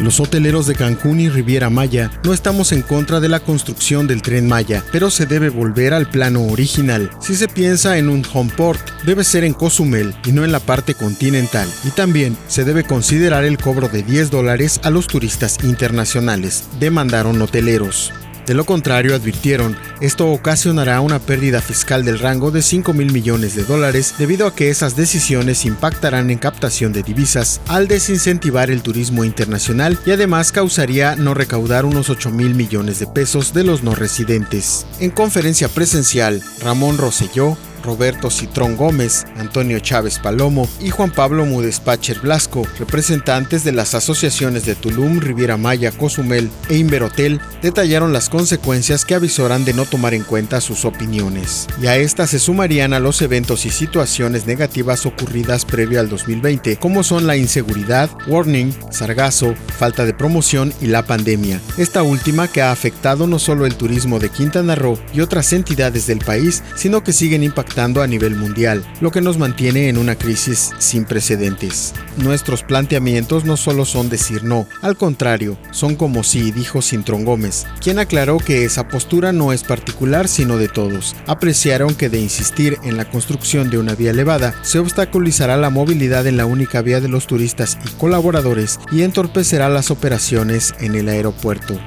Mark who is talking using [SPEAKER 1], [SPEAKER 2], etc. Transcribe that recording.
[SPEAKER 1] Los hoteleros de Cancún y Riviera Maya no estamos en contra de la construcción del tren Maya, pero se debe volver al plano original. Si se piensa en un home port, debe ser en Cozumel y no en la parte continental. Y también se debe considerar el cobro de 10 dólares a los turistas internacionales, demandaron hoteleros. De lo contrario, advirtieron, esto ocasionará una pérdida fiscal del rango de 5 mil millones de dólares debido a que esas decisiones impactarán en captación de divisas al desincentivar el turismo internacional y además causaría no recaudar unos 8 mil millones de pesos de los no residentes. En conferencia presencial, Ramón Rosselló, Roberto Citrón Gómez, Antonio Chávez Palomo y Juan Pablo Mudespacher Blasco, representantes de las asociaciones de Tulum, Riviera Maya, Cozumel e Inverhotel, detallaron las consecuencias que avisoran de no tomar en cuenta sus opiniones. Y a estas se sumarían a los eventos y situaciones negativas ocurridas previo al 2020, como son la inseguridad, warning, sargazo, falta de promoción y la pandemia. Esta última que ha afectado no solo el turismo de Quintana Roo y otras entidades del país, sino que siguen impactando a nivel mundial, lo que nos mantiene en una crisis sin precedentes. Nuestros planteamientos no solo son decir no, al contrario, son como sí, dijo Cintrón Gómez, quien aclaró que esa postura no es particular sino de todos. Apreciaron que de insistir en la construcción de una vía elevada se obstaculizará la movilidad en la única vía de los turistas y colaboradores y entorpecerá las operaciones en el aeropuerto.